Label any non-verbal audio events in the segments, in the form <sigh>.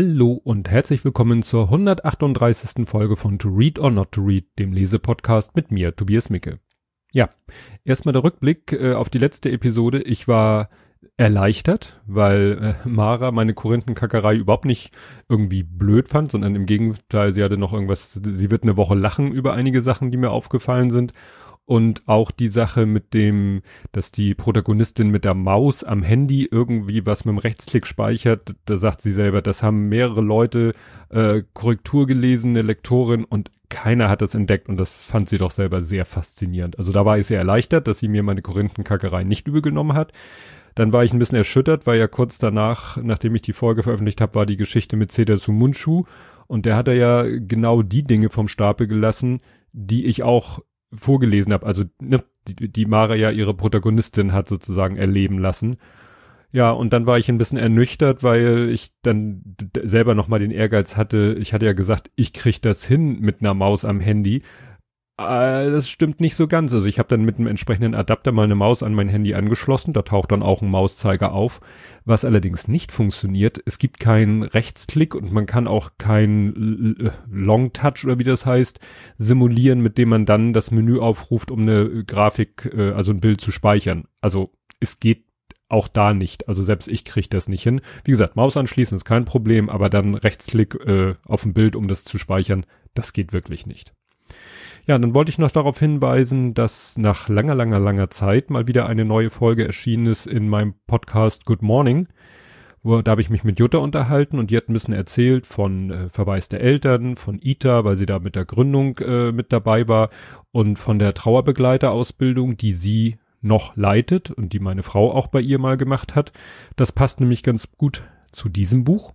Hallo und herzlich willkommen zur 138. Folge von To Read or Not to Read, dem Lesepodcast mit mir, Tobias Micke. Ja, erstmal der Rückblick äh, auf die letzte Episode. Ich war erleichtert, weil äh, Mara meine Korinthenkackerei überhaupt nicht irgendwie blöd fand, sondern im Gegenteil, sie hatte noch irgendwas, sie wird eine Woche lachen über einige Sachen, die mir aufgefallen sind und auch die Sache mit dem, dass die Protagonistin mit der Maus am Handy irgendwie was mit dem Rechtsklick speichert, da sagt sie selber, das haben mehrere Leute äh, Korrektur gelesen, eine Lektorin und keiner hat das entdeckt und das fand sie doch selber sehr faszinierend. Also da war ich sehr erleichtert, dass sie mir meine Korinthenkackerei nicht übel genommen hat. Dann war ich ein bisschen erschüttert, weil ja kurz danach, nachdem ich die Folge veröffentlicht habe, war die Geschichte mit Cedar Sumunchu und der hat ja genau die Dinge vom Stapel gelassen, die ich auch vorgelesen habe, also ne, die, die Mara ja ihre Protagonistin hat sozusagen erleben lassen. Ja, und dann war ich ein bisschen ernüchtert, weil ich dann selber nochmal den Ehrgeiz hatte. Ich hatte ja gesagt, ich krieg das hin mit einer Maus am Handy. Äh, das stimmt nicht so ganz. Also ich habe dann mit einem entsprechenden Adapter mal eine Maus an mein Handy angeschlossen. Da taucht dann auch ein Mauszeiger auf. Was allerdings nicht funktioniert, es gibt keinen Rechtsklick und man kann auch kein Long Touch oder wie das heißt simulieren, mit dem man dann das Menü aufruft, um eine Grafik, äh, also ein Bild zu speichern. Also es geht auch da nicht. Also selbst ich kriege das nicht hin. Wie gesagt, Maus anschließen ist kein Problem, aber dann Rechtsklick äh, auf ein Bild, um das zu speichern, das geht wirklich nicht. Ja, dann wollte ich noch darauf hinweisen, dass nach langer, langer, langer Zeit mal wieder eine neue Folge erschienen ist in meinem Podcast Good Morning. Wo, da habe ich mich mit Jutta unterhalten und die hat ein bisschen erzählt von äh, Verweis der Eltern, von ITA, weil sie da mit der Gründung äh, mit dabei war und von der Trauerbegleiterausbildung, die sie noch leitet und die meine Frau auch bei ihr mal gemacht hat. Das passt nämlich ganz gut zu diesem Buch.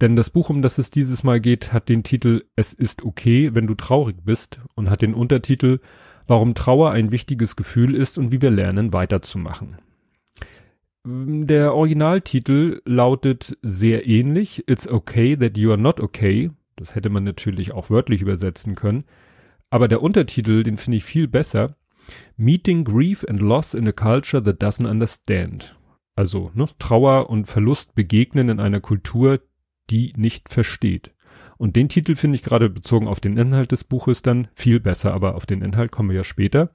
Denn das Buch, um das es dieses Mal geht, hat den Titel Es ist okay, wenn du traurig bist und hat den Untertitel Warum Trauer ein wichtiges Gefühl ist und wie wir lernen weiterzumachen. Der Originaltitel lautet sehr ähnlich It's okay that you are not okay. Das hätte man natürlich auch wörtlich übersetzen können. Aber der Untertitel, den finde ich viel besser. Meeting Grief and Loss in a Culture that doesn't understand. Also ne, Trauer und Verlust begegnen in einer Kultur, die nicht versteht. Und den Titel finde ich gerade bezogen auf den Inhalt des Buches dann viel besser, aber auf den Inhalt kommen wir ja später.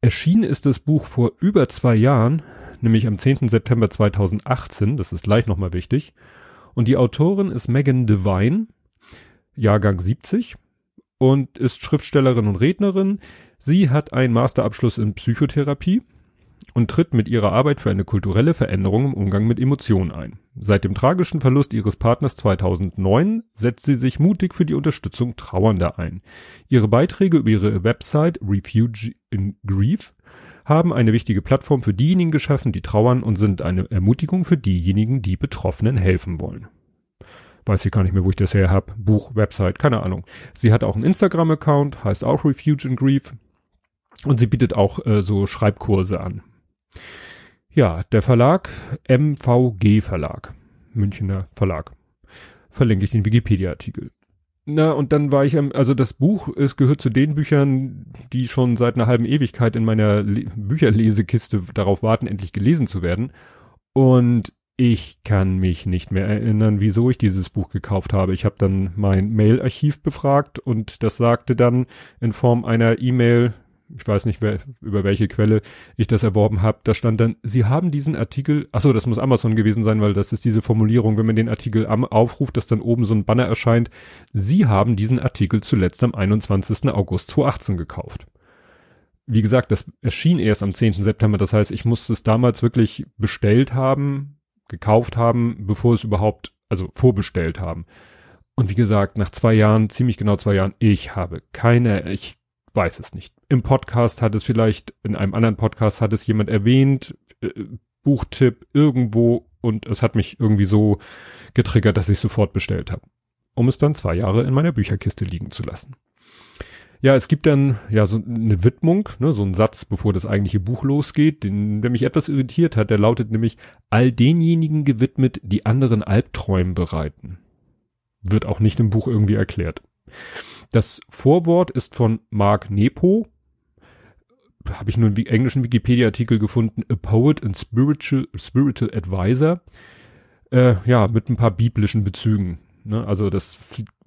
Erschienen ist das Buch vor über zwei Jahren, nämlich am 10. September 2018, das ist gleich nochmal wichtig. Und die Autorin ist Megan Devine, Jahrgang 70 und ist Schriftstellerin und Rednerin. Sie hat einen Masterabschluss in Psychotherapie und tritt mit ihrer Arbeit für eine kulturelle Veränderung im Umgang mit Emotionen ein. Seit dem tragischen Verlust ihres Partners 2009 setzt sie sich mutig für die Unterstützung Trauernder ein. Ihre Beiträge über ihre Website Refuge in Grief haben eine wichtige Plattform für diejenigen geschaffen, die trauern und sind eine Ermutigung für diejenigen, die Betroffenen helfen wollen. Weiß ich gar nicht mehr, wo ich das her habe. Buch, Website, keine Ahnung. Sie hat auch einen Instagram-Account, heißt auch Refuge in Grief. Und sie bietet auch äh, so Schreibkurse an. Ja, der Verlag MVG Verlag, Münchner Verlag. Verlinke ich den Wikipedia-Artikel. Na, und dann war ich, also das Buch, es gehört zu den Büchern, die schon seit einer halben Ewigkeit in meiner Le Bücherlesekiste darauf warten, endlich gelesen zu werden. Und ich kann mich nicht mehr erinnern, wieso ich dieses Buch gekauft habe. Ich habe dann mein Mail-Archiv befragt und das sagte dann in Form einer E-Mail, ich weiß nicht, wer, über welche Quelle ich das erworben habe, da stand dann, Sie haben diesen Artikel, achso, das muss Amazon gewesen sein, weil das ist diese Formulierung, wenn man den Artikel am, aufruft, dass dann oben so ein Banner erscheint, Sie haben diesen Artikel zuletzt am 21. August 2018 gekauft. Wie gesagt, das erschien erst am 10. September, das heißt, ich musste es damals wirklich bestellt haben, gekauft haben, bevor es überhaupt, also vorbestellt haben. Und wie gesagt, nach zwei Jahren, ziemlich genau zwei Jahren, ich habe keine, ich weiß es nicht. Im Podcast hat es vielleicht, in einem anderen Podcast hat es jemand erwähnt, äh, Buchtipp irgendwo und es hat mich irgendwie so getriggert, dass ich sofort bestellt habe, um es dann zwei Jahre in meiner Bücherkiste liegen zu lassen. Ja, es gibt dann ja so eine Widmung, ne, so ein Satz, bevor das eigentliche Buch losgeht, den, der mich etwas irritiert hat. Der lautet nämlich all denjenigen gewidmet, die anderen Albträumen bereiten. Wird auch nicht im Buch irgendwie erklärt. Das Vorwort ist von Mark Nepo. Habe ich nur einen englischen Wikipedia-Artikel gefunden. A Poet and Spiritual, Spiritual Advisor. äh, ja, mit ein paar biblischen Bezügen. Ne? Also das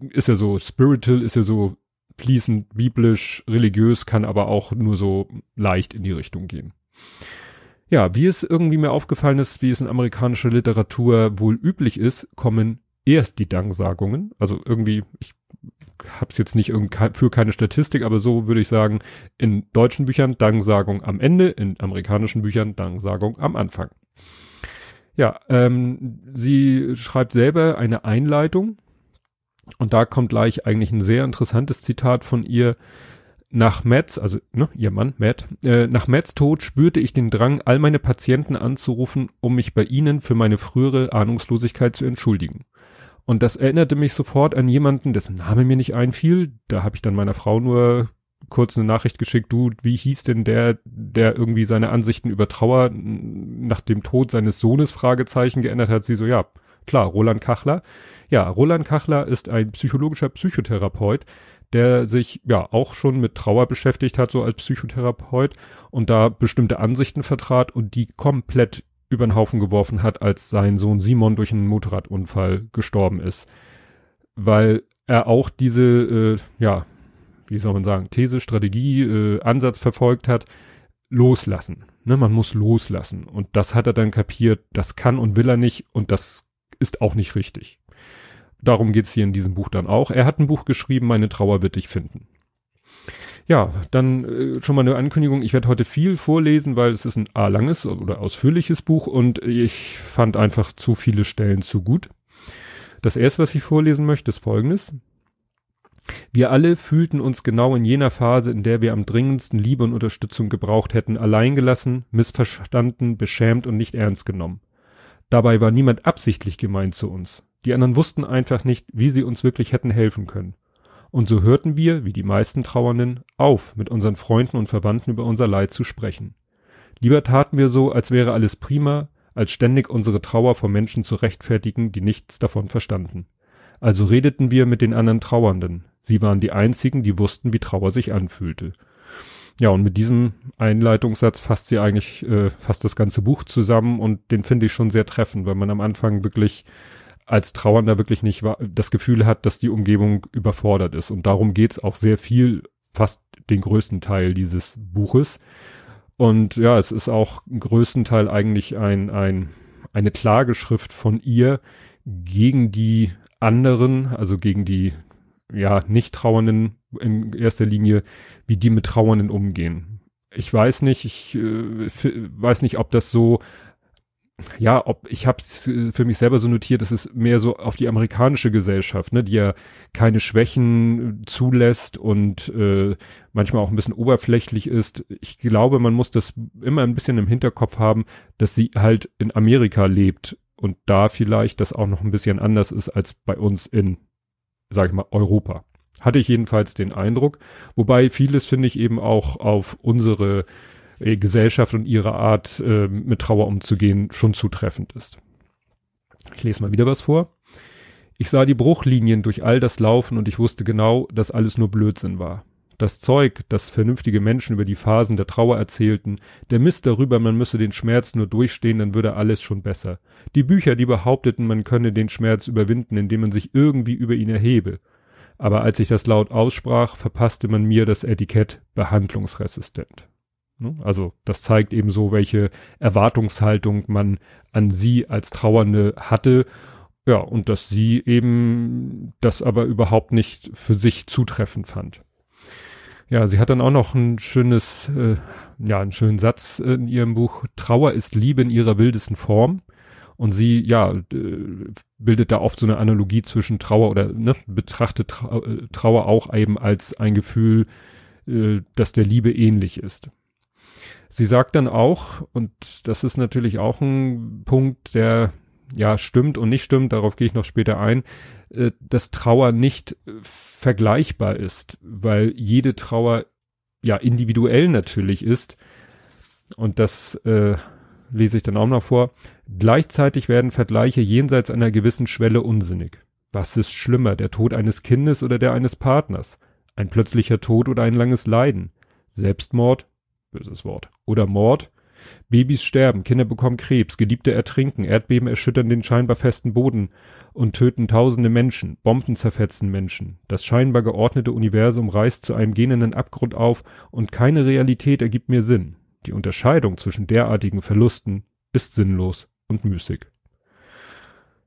ist ja so spiritual, ist ja so fließend biblisch, religiös, kann aber auch nur so leicht in die Richtung gehen. Ja, wie es irgendwie mir aufgefallen ist, wie es in amerikanischer Literatur wohl üblich ist, kommen erst die Danksagungen. Also irgendwie, ich habe es jetzt nicht für keine Statistik, aber so würde ich sagen, in deutschen Büchern Danksagung am Ende, in amerikanischen Büchern Danksagung am Anfang. Ja, ähm, sie schreibt selber eine Einleitung und da kommt gleich eigentlich ein sehr interessantes Zitat von ihr. Nach Mats, also ne, ihr Mann Matt, äh, nach Mats Tod spürte ich den Drang, all meine Patienten anzurufen, um mich bei ihnen für meine frühere Ahnungslosigkeit zu entschuldigen. Und das erinnerte mich sofort an jemanden, dessen Name mir nicht einfiel. Da habe ich dann meiner Frau nur kurz eine Nachricht geschickt, du, wie hieß denn der, der irgendwie seine Ansichten über Trauer nach dem Tod seines Sohnes Fragezeichen geändert hat? Sie so, ja, klar, Roland Kachler. Ja, Roland Kachler ist ein psychologischer Psychotherapeut, der sich ja auch schon mit Trauer beschäftigt hat, so als Psychotherapeut und da bestimmte Ansichten vertrat und die komplett über den Haufen geworfen hat, als sein Sohn Simon durch einen Motorradunfall gestorben ist. Weil er auch diese, äh, ja, wie soll man sagen, These, Strategie, äh, Ansatz verfolgt hat, loslassen. Ne, man muss loslassen. Und das hat er dann kapiert, das kann und will er nicht und das ist auch nicht richtig. Darum geht's hier in diesem Buch dann auch. Er hat ein Buch geschrieben, Meine Trauer wird dich finden. Ja, dann äh, schon mal eine Ankündigung. Ich werde heute viel vorlesen, weil es ist ein A langes oder ausführliches Buch und ich fand einfach zu viele Stellen zu gut. Das erste, was ich vorlesen möchte, ist folgendes. Wir alle fühlten uns genau in jener Phase, in der wir am dringendsten Liebe und Unterstützung gebraucht hätten, alleingelassen, missverstanden, beschämt und nicht ernst genommen. Dabei war niemand absichtlich gemeint zu uns. Die anderen wussten einfach nicht, wie sie uns wirklich hätten helfen können. Und so hörten wir, wie die meisten Trauernden, auf, mit unseren Freunden und Verwandten über unser Leid zu sprechen. Lieber taten wir so, als wäre alles prima, als ständig unsere Trauer vor Menschen zu rechtfertigen, die nichts davon verstanden. Also redeten wir mit den anderen Trauernden. Sie waren die einzigen, die wussten, wie Trauer sich anfühlte. Ja, und mit diesem Einleitungssatz fasst sie eigentlich äh, fast das ganze Buch zusammen und den finde ich schon sehr treffend, weil man am Anfang wirklich als Trauernder wirklich nicht das Gefühl hat, dass die Umgebung überfordert ist. Und darum geht's auch sehr viel, fast den größten Teil dieses Buches. Und ja, es ist auch im größten Teil eigentlich ein, ein, eine Klageschrift von ihr gegen die anderen, also gegen die ja nicht Trauernden in erster Linie, wie die mit Trauernden umgehen. Ich weiß nicht, ich äh, weiß nicht, ob das so ja, ob ich habe für mich selber so notiert, das ist mehr so auf die amerikanische Gesellschaft, ne, die ja keine Schwächen zulässt und äh, manchmal auch ein bisschen oberflächlich ist. Ich glaube, man muss das immer ein bisschen im Hinterkopf haben, dass sie halt in Amerika lebt und da vielleicht das auch noch ein bisschen anders ist als bei uns in, sag ich mal, Europa. Hatte ich jedenfalls den Eindruck, wobei vieles finde ich eben auch auf unsere äh, Gesellschaft und ihre Art, äh, mit Trauer umzugehen, schon zutreffend ist. Ich lese mal wieder was vor. Ich sah die Bruchlinien durch all das Laufen und ich wusste genau, dass alles nur Blödsinn war. Das Zeug, das vernünftige Menschen über die Phasen der Trauer erzählten, der Mist darüber, man müsse den Schmerz nur durchstehen, dann würde alles schon besser. Die Bücher, die behaupteten, man könne den Schmerz überwinden, indem man sich irgendwie über ihn erhebe. Aber als ich das laut aussprach, verpasste man mir das Etikett behandlungsresistent. Ne? Also das zeigt eben so, welche Erwartungshaltung man an sie als Trauernde hatte. Ja, und dass sie eben das aber überhaupt nicht für sich zutreffend fand. Ja, sie hat dann auch noch ein schönes, äh, ja, einen schönen Satz in ihrem Buch. Trauer ist Liebe in ihrer wildesten Form. Und sie, ja, bildet da oft so eine Analogie zwischen Trauer oder ne, betrachtet Trauer auch eben als ein Gefühl, äh, das der Liebe ähnlich ist. Sie sagt dann auch, und das ist natürlich auch ein Punkt, der ja stimmt und nicht stimmt, darauf gehe ich noch später ein, äh, dass Trauer nicht äh, vergleichbar ist, weil jede Trauer ja individuell natürlich ist. Und das äh, lese ich dann auch noch vor. Gleichzeitig werden Vergleiche jenseits einer gewissen Schwelle unsinnig. Was ist schlimmer, der Tod eines Kindes oder der eines Partners? Ein plötzlicher Tod oder ein langes Leiden? Selbstmord böses Wort, oder Mord, Babys sterben, Kinder bekommen Krebs, Geliebte ertrinken, Erdbeben erschüttern den scheinbar festen Boden und töten tausende Menschen, Bomben zerfetzen Menschen. Das scheinbar geordnete Universum reißt zu einem gähnenden Abgrund auf und keine Realität ergibt mir Sinn. Die Unterscheidung zwischen derartigen Verlusten ist sinnlos und müßig.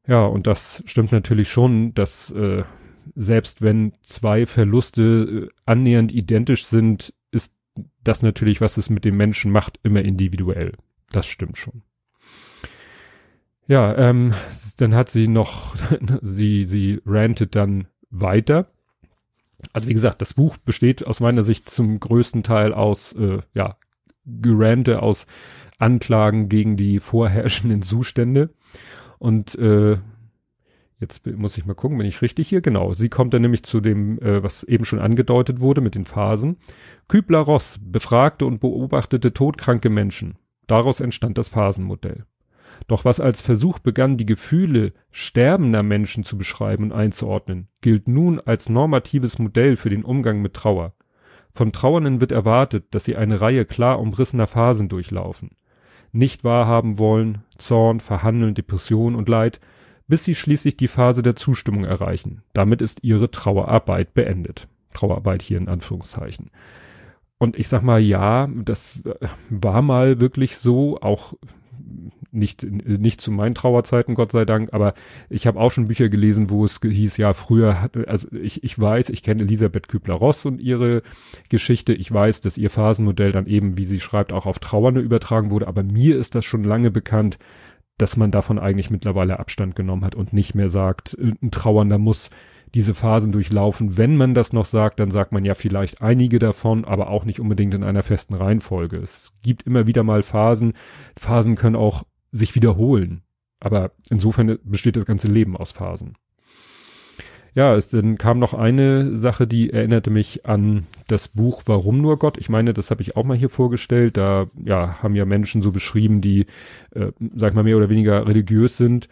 Ja, und das stimmt natürlich schon, dass äh, selbst wenn zwei Verluste äh, annähernd identisch sind, das natürlich, was es mit dem Menschen macht, immer individuell. Das stimmt schon. Ja, ähm, dann hat sie noch, <laughs> sie, sie rantet dann weiter. Also wie gesagt, das Buch besteht aus meiner Sicht zum größten Teil aus, äh, ja, Gerante aus Anklagen gegen die vorherrschenden Zustände. Und äh, Jetzt muss ich mal gucken, bin ich richtig hier? Genau. Sie kommt dann nämlich zu dem, äh, was eben schon angedeutet wurde mit den Phasen. Kübler-Ross befragte und beobachtete todkranke Menschen. Daraus entstand das Phasenmodell. Doch was als Versuch begann, die Gefühle sterbender Menschen zu beschreiben und einzuordnen, gilt nun als normatives Modell für den Umgang mit Trauer. Von Trauernden wird erwartet, dass sie eine Reihe klar umrissener Phasen durchlaufen. Nicht wahrhaben wollen, Zorn, Verhandeln, Depression und Leid, bis sie schließlich die Phase der Zustimmung erreichen. Damit ist ihre Trauerarbeit beendet. Trauerarbeit hier in Anführungszeichen. Und ich sag mal, ja, das äh, war mal wirklich so, auch nicht, nicht zu meinen Trauerzeiten, Gott sei Dank, aber ich habe auch schon Bücher gelesen, wo es hieß, ja, früher hat, also ich, ich weiß, ich kenne Elisabeth Kübler-Ross und ihre Geschichte, ich weiß, dass ihr Phasenmodell dann eben, wie sie schreibt, auch auf Trauernde übertragen wurde, aber mir ist das schon lange bekannt, dass man davon eigentlich mittlerweile Abstand genommen hat und nicht mehr sagt, ein Trauernder muss diese Phasen durchlaufen. Wenn man das noch sagt, dann sagt man ja vielleicht einige davon, aber auch nicht unbedingt in einer festen Reihenfolge. Es gibt immer wieder mal Phasen. Phasen können auch sich wiederholen. Aber insofern besteht das ganze Leben aus Phasen. Ja, es dann kam noch eine Sache, die erinnerte mich an das Buch Warum nur Gott. Ich meine, das habe ich auch mal hier vorgestellt. Da ja haben ja Menschen so beschrieben, die, äh, sag mal mehr oder weniger religiös sind.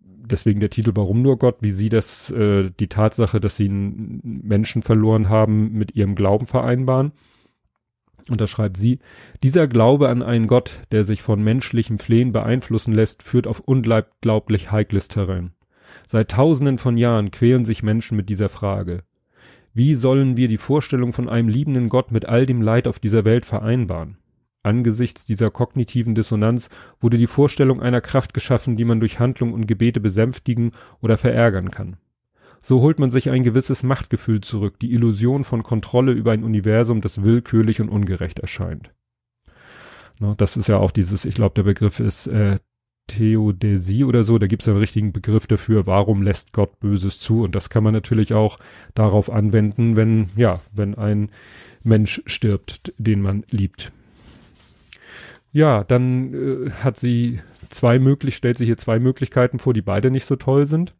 Deswegen der Titel Warum nur Gott, wie sie das, äh, die Tatsache, dass sie einen Menschen verloren haben, mit ihrem Glauben vereinbaren. Und da schreibt sie, dieser Glaube an einen Gott, der sich von menschlichem Flehen beeinflussen lässt, führt auf unglaublich heikles Terrain. Seit tausenden von Jahren quälen sich Menschen mit dieser Frage. Wie sollen wir die Vorstellung von einem liebenden Gott mit all dem Leid auf dieser Welt vereinbaren? Angesichts dieser kognitiven Dissonanz wurde die Vorstellung einer Kraft geschaffen, die man durch Handlung und Gebete besänftigen oder verärgern kann. So holt man sich ein gewisses Machtgefühl zurück, die Illusion von Kontrolle über ein Universum, das willkürlich und ungerecht erscheint. Das ist ja auch dieses, ich glaube, der Begriff ist äh, Theodesie oder so, da gibt es einen richtigen Begriff dafür, warum lässt Gott Böses zu? Und das kann man natürlich auch darauf anwenden, wenn, ja, wenn ein Mensch stirbt, den man liebt. Ja, dann äh, hat sie zwei möglich, stellt sich hier zwei Möglichkeiten vor, die beide nicht so toll sind.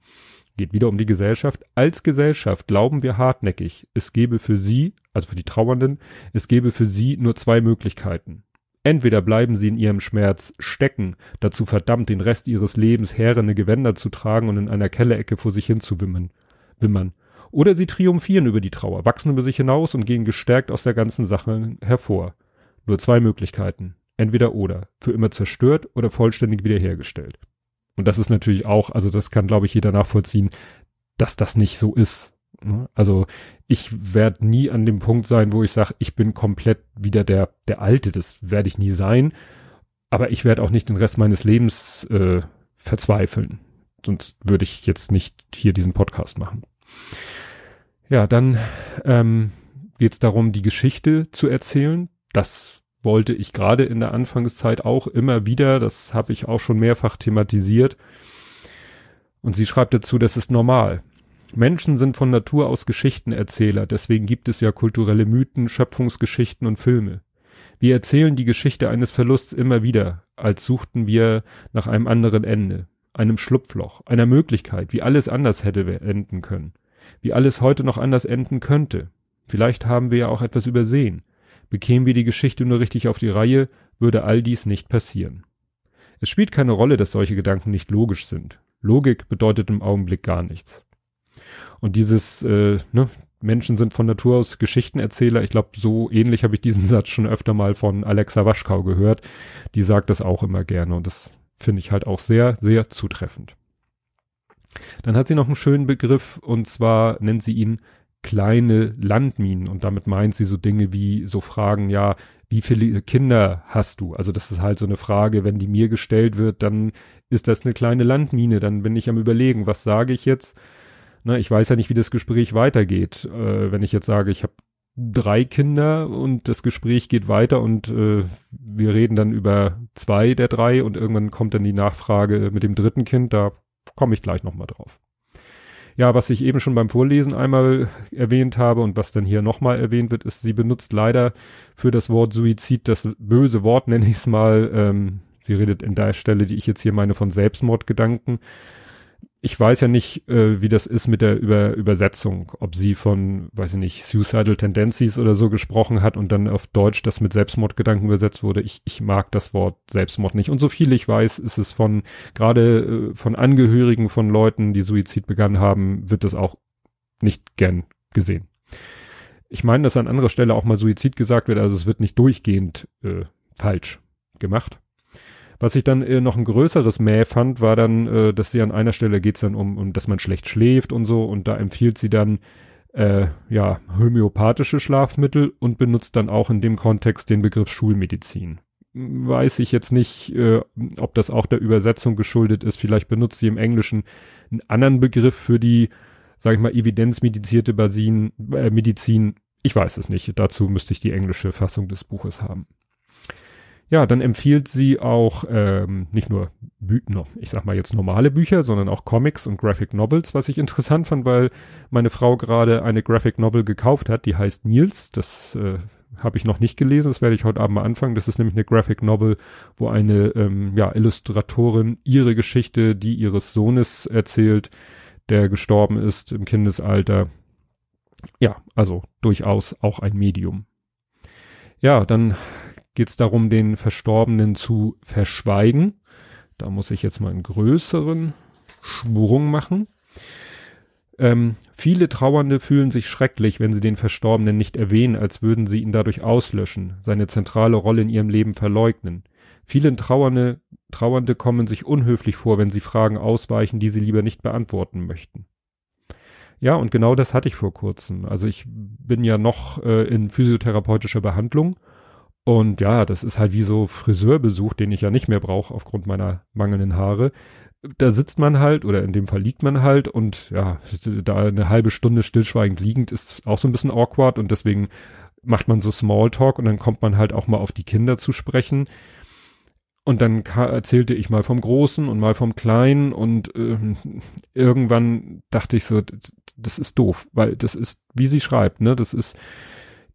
Geht wieder um die Gesellschaft. Als Gesellschaft glauben wir hartnäckig, es gebe für sie, also für die Trauernden, es gebe für sie nur zwei Möglichkeiten. Entweder bleiben sie in ihrem Schmerz stecken, dazu verdammt, den Rest ihres Lebens härene Gewänder zu tragen und in einer Kellerecke vor sich hin zu wimmern, wimmern. Oder sie triumphieren über die Trauer, wachsen über sich hinaus und gehen gestärkt aus der ganzen Sache hervor. Nur zwei Möglichkeiten. Entweder oder. Für immer zerstört oder vollständig wiederhergestellt. Und das ist natürlich auch, also das kann, glaube ich, jeder nachvollziehen, dass das nicht so ist. Ne? Also ich werde nie an dem Punkt sein, wo ich sage, ich bin komplett wieder der, der Alte. Das werde ich nie sein. Aber ich werde auch nicht den Rest meines Lebens äh, verzweifeln. Sonst würde ich jetzt nicht hier diesen Podcast machen. Ja, dann ähm, geht es darum, die Geschichte zu erzählen. Das wollte ich gerade in der Anfangszeit auch immer wieder. Das habe ich auch schon mehrfach thematisiert. Und sie schreibt dazu, das ist normal. Menschen sind von Natur aus Geschichtenerzähler, deswegen gibt es ja kulturelle Mythen, Schöpfungsgeschichten und Filme. Wir erzählen die Geschichte eines Verlusts immer wieder, als suchten wir nach einem anderen Ende, einem Schlupfloch, einer Möglichkeit, wie alles anders hätte enden können, wie alles heute noch anders enden könnte. Vielleicht haben wir ja auch etwas übersehen. Bekämen wir die Geschichte nur richtig auf die Reihe, würde all dies nicht passieren. Es spielt keine Rolle, dass solche Gedanken nicht logisch sind. Logik bedeutet im Augenblick gar nichts. Und dieses, äh, ne, Menschen sind von Natur aus Geschichtenerzähler. Ich glaube, so ähnlich habe ich diesen <laughs> Satz schon öfter mal von Alexa Waschkau gehört. Die sagt das auch immer gerne und das finde ich halt auch sehr, sehr zutreffend. Dann hat sie noch einen schönen Begriff und zwar nennt sie ihn kleine Landminen und damit meint sie so Dinge wie so Fragen, ja, wie viele Kinder hast du? Also das ist halt so eine Frage, wenn die mir gestellt wird, dann ist das eine kleine Landmine, dann bin ich am überlegen, was sage ich jetzt? Na, ich weiß ja nicht, wie das Gespräch weitergeht. Äh, wenn ich jetzt sage, ich habe drei Kinder und das Gespräch geht weiter und äh, wir reden dann über zwei der drei und irgendwann kommt dann die Nachfrage mit dem dritten Kind, da komme ich gleich nochmal drauf. Ja, was ich eben schon beim Vorlesen einmal erwähnt habe und was dann hier nochmal erwähnt wird, ist, sie benutzt leider für das Wort Suizid das böse Wort, nenne ich es mal. Ähm, sie redet in der Stelle, die ich jetzt hier meine, von Selbstmordgedanken ich weiß ja nicht, äh, wie das ist mit der Über Übersetzung, ob sie von, weiß ich nicht, Suicidal Tendencies oder so gesprochen hat und dann auf Deutsch das mit Selbstmordgedanken übersetzt wurde. Ich, ich mag das Wort Selbstmord nicht. Und so viel ich weiß, ist es von, gerade äh, von Angehörigen von Leuten, die Suizid begangen haben, wird das auch nicht gern gesehen. Ich meine, dass an anderer Stelle auch mal Suizid gesagt wird, also es wird nicht durchgehend äh, falsch gemacht. Was ich dann äh, noch ein größeres Mäh fand, war dann, äh, dass sie an einer Stelle geht's dann um, um, dass man schlecht schläft und so und da empfiehlt sie dann äh, ja homöopathische Schlafmittel und benutzt dann auch in dem Kontext den Begriff Schulmedizin. Weiß ich jetzt nicht, äh, ob das auch der Übersetzung geschuldet ist. Vielleicht benutzt sie im Englischen einen anderen Begriff für die, sag ich mal, evidenzmedizierte Basin, äh, Medizin. Ich weiß es nicht. Dazu müsste ich die englische Fassung des Buches haben. Ja, dann empfiehlt sie auch ähm, nicht nur Bücher, ich sag mal jetzt normale Bücher, sondern auch Comics und Graphic Novels, was ich interessant fand, weil meine Frau gerade eine Graphic Novel gekauft hat, die heißt Nils. Das äh, habe ich noch nicht gelesen, das werde ich heute Abend mal anfangen. Das ist nämlich eine Graphic Novel, wo eine ähm, ja, Illustratorin ihre Geschichte, die ihres Sohnes erzählt, der gestorben ist im Kindesalter. Ja, also durchaus auch ein Medium. Ja, dann geht es darum, den Verstorbenen zu verschweigen. Da muss ich jetzt mal einen größeren Schwung machen. Ähm, viele Trauernde fühlen sich schrecklich, wenn sie den Verstorbenen nicht erwähnen, als würden sie ihn dadurch auslöschen, seine zentrale Rolle in ihrem Leben verleugnen. Viele Trauernde, Trauernde kommen sich unhöflich vor, wenn sie Fragen ausweichen, die sie lieber nicht beantworten möchten. Ja, und genau das hatte ich vor kurzem. Also ich bin ja noch äh, in physiotherapeutischer Behandlung und ja, das ist halt wie so Friseurbesuch, den ich ja nicht mehr brauche aufgrund meiner mangelnden Haare. Da sitzt man halt oder in dem Fall liegt man halt und ja, da eine halbe Stunde stillschweigend liegend ist auch so ein bisschen awkward und deswegen macht man so Smalltalk und dann kommt man halt auch mal auf die Kinder zu sprechen. Und dann erzählte ich mal vom Großen und mal vom Kleinen und äh, irgendwann dachte ich so, das ist doof, weil das ist, wie sie schreibt, ne, das ist,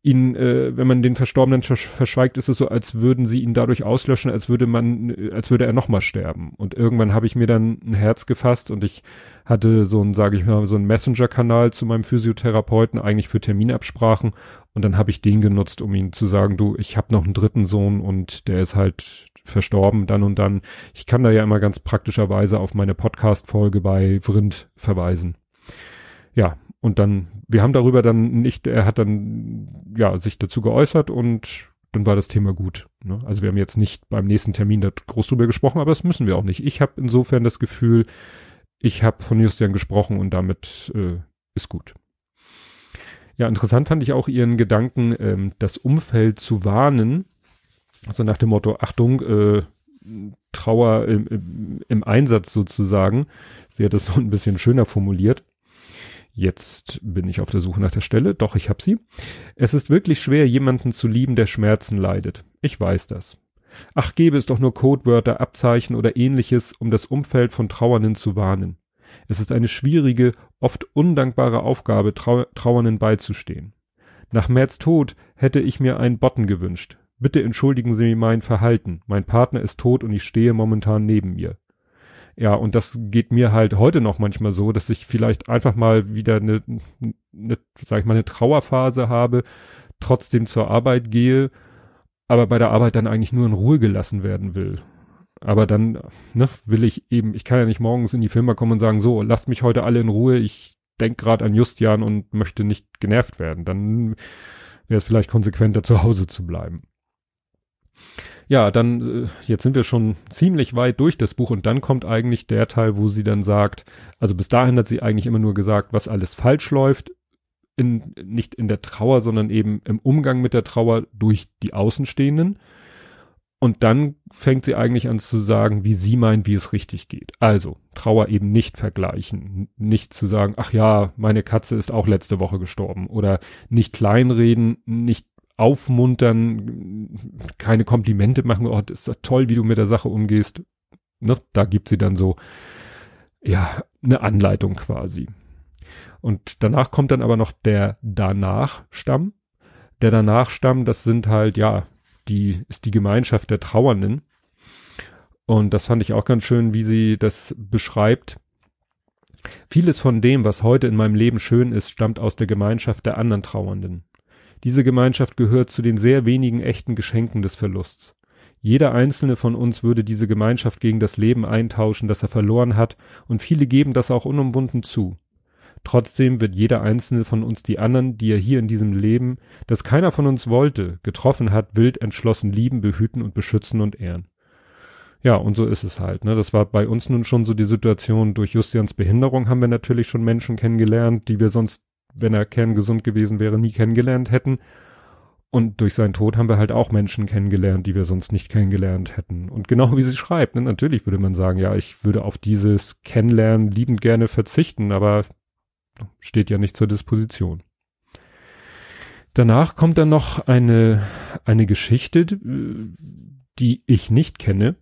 ihn, äh, wenn man den Verstorbenen verschweigt, ist es so, als würden sie ihn dadurch auslöschen, als würde man, äh, als würde er nochmal sterben. Und irgendwann habe ich mir dann ein Herz gefasst und ich hatte so ein, sage ich mal, so ein Messenger-Kanal zu meinem Physiotherapeuten, eigentlich für Terminabsprachen. Und dann habe ich den genutzt, um ihm zu sagen, du, ich habe noch einen dritten Sohn und der ist halt verstorben dann und dann. Ich kann da ja immer ganz praktischerweise auf meine Podcast-Folge bei Vrind verweisen. Ja, und dann, wir haben darüber dann nicht, er hat dann ja sich dazu geäußert und dann war das Thema gut. Ne? Also wir haben jetzt nicht beim nächsten Termin da groß drüber gesprochen, aber das müssen wir auch nicht. Ich habe insofern das Gefühl, ich habe von Justian gesprochen und damit äh, ist gut. Ja, interessant fand ich auch ihren Gedanken, ähm, das Umfeld zu warnen. Also nach dem Motto, Achtung, äh, Trauer im, im, im Einsatz sozusagen. Sie hat das so ein bisschen schöner formuliert. Jetzt bin ich auf der Suche nach der Stelle. Doch, ich hab sie. Es ist wirklich schwer, jemanden zu lieben, der Schmerzen leidet. Ich weiß das. Ach, gäbe es doch nur Codewörter, Abzeichen oder ähnliches, um das Umfeld von Trauernden zu warnen. Es ist eine schwierige, oft undankbare Aufgabe, Trau Trauernden beizustehen. Nach Merz Tod hätte ich mir einen Botten gewünscht. Bitte entschuldigen Sie mein Verhalten. Mein Partner ist tot und ich stehe momentan neben mir. Ja, und das geht mir halt heute noch manchmal so, dass ich vielleicht einfach mal wieder eine, eine sag ich mal, eine Trauerphase habe, trotzdem zur Arbeit gehe, aber bei der Arbeit dann eigentlich nur in Ruhe gelassen werden will. Aber dann, ne, will ich eben, ich kann ja nicht morgens in die Firma kommen und sagen, so, lasst mich heute alle in Ruhe, ich denkt gerade an Justian und möchte nicht genervt werden. Dann wäre es vielleicht konsequenter, zu Hause zu bleiben. Ja, dann, äh, jetzt sind wir schon ziemlich weit durch das Buch und dann kommt eigentlich der Teil, wo sie dann sagt, also bis dahin hat sie eigentlich immer nur gesagt, was alles falsch läuft, in, nicht in der Trauer, sondern eben im Umgang mit der Trauer durch die Außenstehenden. Und dann fängt sie eigentlich an zu sagen, wie sie meint, wie es richtig geht. Also Trauer eben nicht vergleichen, nicht zu sagen, ach ja, meine Katze ist auch letzte Woche gestorben oder nicht kleinreden, nicht aufmuntern, keine Komplimente machen, oh, das ist doch toll, wie du mit der Sache umgehst. Ne? Da gibt sie dann so, ja, eine Anleitung quasi. Und danach kommt dann aber noch der Danach-Stamm. Der Danach-Stamm, das sind halt, ja, die, ist die Gemeinschaft der Trauernden. Und das fand ich auch ganz schön, wie sie das beschreibt. Vieles von dem, was heute in meinem Leben schön ist, stammt aus der Gemeinschaft der anderen Trauernden. Diese Gemeinschaft gehört zu den sehr wenigen echten Geschenken des Verlusts. Jeder einzelne von uns würde diese Gemeinschaft gegen das Leben eintauschen, das er verloren hat, und viele geben das auch unumwunden zu. Trotzdem wird jeder einzelne von uns die anderen, die er hier in diesem Leben, das keiner von uns wollte, getroffen hat, wild entschlossen lieben, behüten und beschützen und ehren. Ja, und so ist es halt. Ne? Das war bei uns nun schon so die Situation. Durch Justians Behinderung haben wir natürlich schon Menschen kennengelernt, die wir sonst, wenn er kerngesund gewesen wäre, nie kennengelernt hätten. Und durch seinen Tod haben wir halt auch Menschen kennengelernt, die wir sonst nicht kennengelernt hätten. Und genau wie sie schreibt, ne? natürlich würde man sagen, ja, ich würde auf dieses Kennenlernen liebend gerne verzichten, aber steht ja nicht zur Disposition. Danach kommt dann noch eine, eine Geschichte, die ich nicht kenne.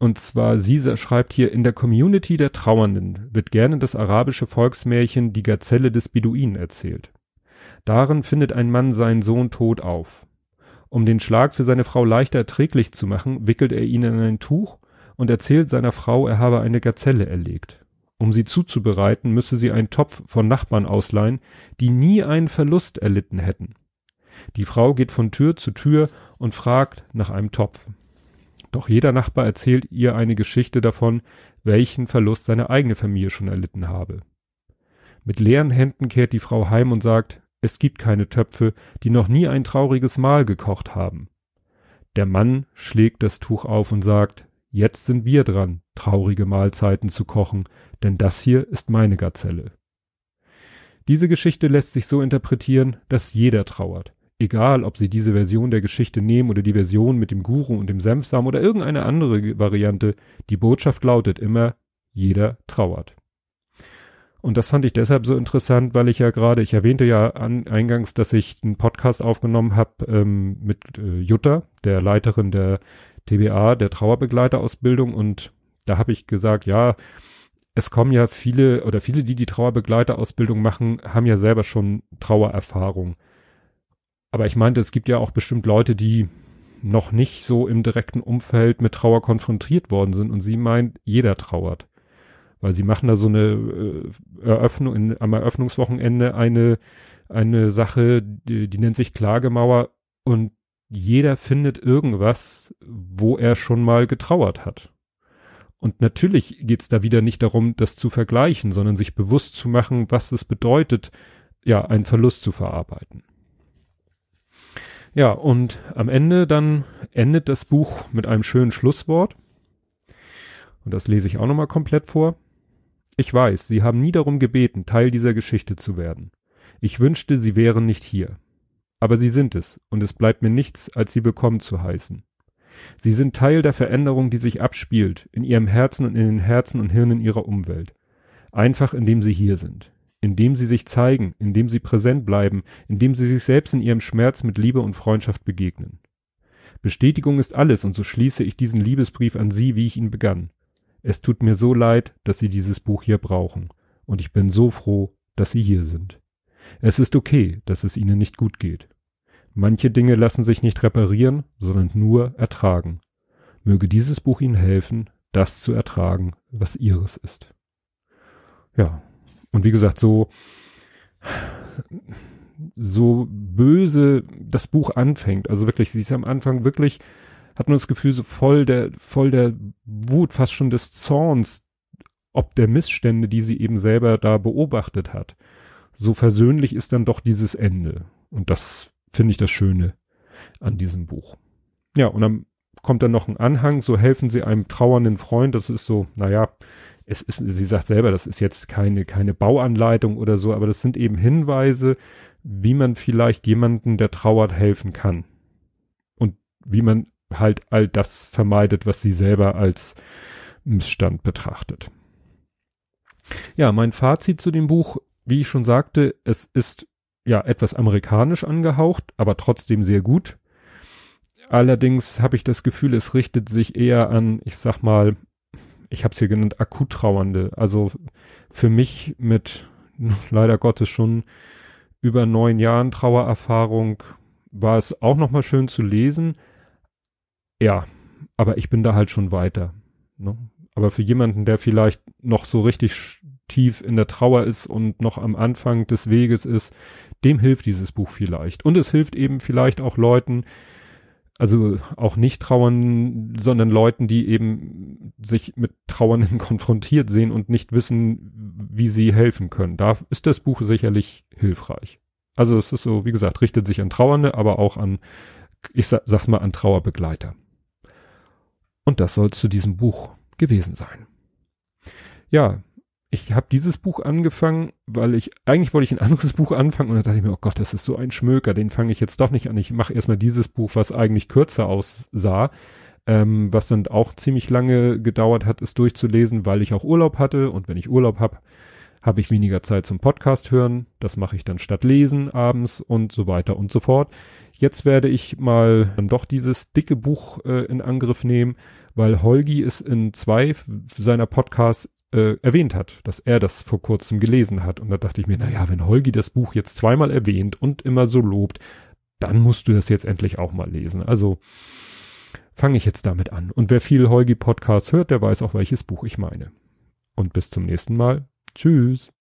Und zwar, sie schreibt hier, in der Community der Trauernden wird gerne das arabische Volksmärchen Die Gazelle des Beduinen erzählt. Darin findet ein Mann seinen Sohn tot auf. Um den Schlag für seine Frau leichter erträglich zu machen, wickelt er ihn in ein Tuch und erzählt seiner Frau, er habe eine Gazelle erlegt. Um sie zuzubereiten, müsse sie einen Topf von Nachbarn ausleihen, die nie einen Verlust erlitten hätten. Die Frau geht von Tür zu Tür und fragt nach einem Topf. Doch jeder Nachbar erzählt ihr eine Geschichte davon, welchen Verlust seine eigene Familie schon erlitten habe. Mit leeren Händen kehrt die Frau heim und sagt, es gibt keine Töpfe, die noch nie ein trauriges Mahl gekocht haben. Der Mann schlägt das Tuch auf und sagt, Jetzt sind wir dran, traurige Mahlzeiten zu kochen, denn das hier ist meine Gazelle. Diese Geschichte lässt sich so interpretieren, dass jeder trauert. Egal, ob Sie diese Version der Geschichte nehmen oder die Version mit dem Guru und dem Senfsamen oder irgendeine andere Variante, die Botschaft lautet immer, jeder trauert. Und das fand ich deshalb so interessant, weil ich ja gerade, ich erwähnte ja an, eingangs, dass ich einen Podcast aufgenommen habe ähm, mit äh, Jutta, der Leiterin der TBA, der Trauerbegleiterausbildung und da habe ich gesagt, ja, es kommen ja viele oder viele, die die Trauerbegleiterausbildung machen, haben ja selber schon Trauererfahrung. Aber ich meinte, es gibt ja auch bestimmt Leute, die noch nicht so im direkten Umfeld mit Trauer konfrontiert worden sind und sie meint, jeder trauert. Weil sie machen da so eine äh, Eröffnung, in, am Eröffnungswochenende eine, eine Sache, die, die nennt sich Klagemauer und jeder findet irgendwas, wo er schon mal getrauert hat. Und natürlich geht's da wieder nicht darum, das zu vergleichen, sondern sich bewusst zu machen, was es bedeutet, ja, einen Verlust zu verarbeiten. Ja, und am Ende dann endet das Buch mit einem schönen Schlusswort. Und das lese ich auch nochmal komplett vor. Ich weiß, Sie haben nie darum gebeten, Teil dieser Geschichte zu werden. Ich wünschte, Sie wären nicht hier. Aber sie sind es, und es bleibt mir nichts, als sie willkommen zu heißen. Sie sind Teil der Veränderung, die sich abspielt, in ihrem Herzen und in den Herzen und Hirnen ihrer Umwelt. Einfach indem sie hier sind. Indem sie sich zeigen, indem sie präsent bleiben, indem sie sich selbst in ihrem Schmerz mit Liebe und Freundschaft begegnen. Bestätigung ist alles, und so schließe ich diesen Liebesbrief an Sie, wie ich ihn begann. Es tut mir so leid, dass Sie dieses Buch hier brauchen, und ich bin so froh, dass Sie hier sind. Es ist okay, dass es ihnen nicht gut geht. Manche Dinge lassen sich nicht reparieren, sondern nur ertragen. Möge dieses Buch Ihnen helfen, das zu ertragen, was Ihres ist. Ja, und wie gesagt, so, so böse das Buch anfängt, also wirklich, sie ist am Anfang wirklich, hat man das Gefühl, so voll der, voll der Wut, fast schon des Zorns ob der Missstände, die sie eben selber da beobachtet hat. So versöhnlich ist dann doch dieses Ende. Und das finde ich das Schöne an diesem Buch. Ja, und dann kommt dann noch ein Anhang, so helfen sie einem trauernden Freund. Das ist so, naja, es ist, sie sagt selber, das ist jetzt keine, keine Bauanleitung oder so, aber das sind eben Hinweise, wie man vielleicht jemanden, der trauert, helfen kann. Und wie man halt all das vermeidet, was sie selber als Missstand betrachtet. Ja, mein Fazit zu dem Buch, wie ich schon sagte, es ist ja etwas amerikanisch angehaucht, aber trotzdem sehr gut. Allerdings habe ich das Gefühl, es richtet sich eher an, ich sag mal, ich habe es hier genannt, akut Trauernde. Also für mich mit <laughs> leider Gottes schon über neun Jahren Trauererfahrung war es auch nochmal schön zu lesen. Ja, aber ich bin da halt schon weiter. Ne? Aber für jemanden, der vielleicht noch so richtig tief in der Trauer ist und noch am Anfang des Weges ist, dem hilft dieses Buch vielleicht. Und es hilft eben vielleicht auch Leuten, also auch nicht trauern, sondern Leuten, die eben sich mit Trauernden <laughs> konfrontiert sehen und nicht wissen, wie sie helfen können. Da ist das Buch sicherlich hilfreich. Also es ist so, wie gesagt, richtet sich an Trauernde, aber auch an, ich sag, sag's mal, an Trauerbegleiter. Und das soll zu diesem Buch gewesen sein. Ja, ich habe dieses Buch angefangen, weil ich, eigentlich wollte ich ein anderes <laughs> Buch anfangen und dann dachte ich mir, oh Gott, das ist so ein Schmöker, den fange ich jetzt doch nicht an. Ich mache erstmal dieses Buch, was eigentlich kürzer aussah, ähm, was dann auch ziemlich lange gedauert hat, es durchzulesen, weil ich auch Urlaub hatte und wenn ich Urlaub habe, habe ich weniger Zeit zum Podcast hören. Das mache ich dann statt lesen abends und so weiter und so fort. Jetzt werde ich mal dann doch dieses dicke Buch äh, in Angriff nehmen, weil Holgi es in zwei seiner Podcasts äh, erwähnt hat, dass er das vor kurzem gelesen hat. Und da dachte ich mir, na ja, wenn Holgi das Buch jetzt zweimal erwähnt und immer so lobt, dann musst du das jetzt endlich auch mal lesen. Also fange ich jetzt damit an. Und wer viel Holgi Podcasts hört, der weiß auch, welches Buch ich meine. Und bis zum nächsten Mal. Tschüss.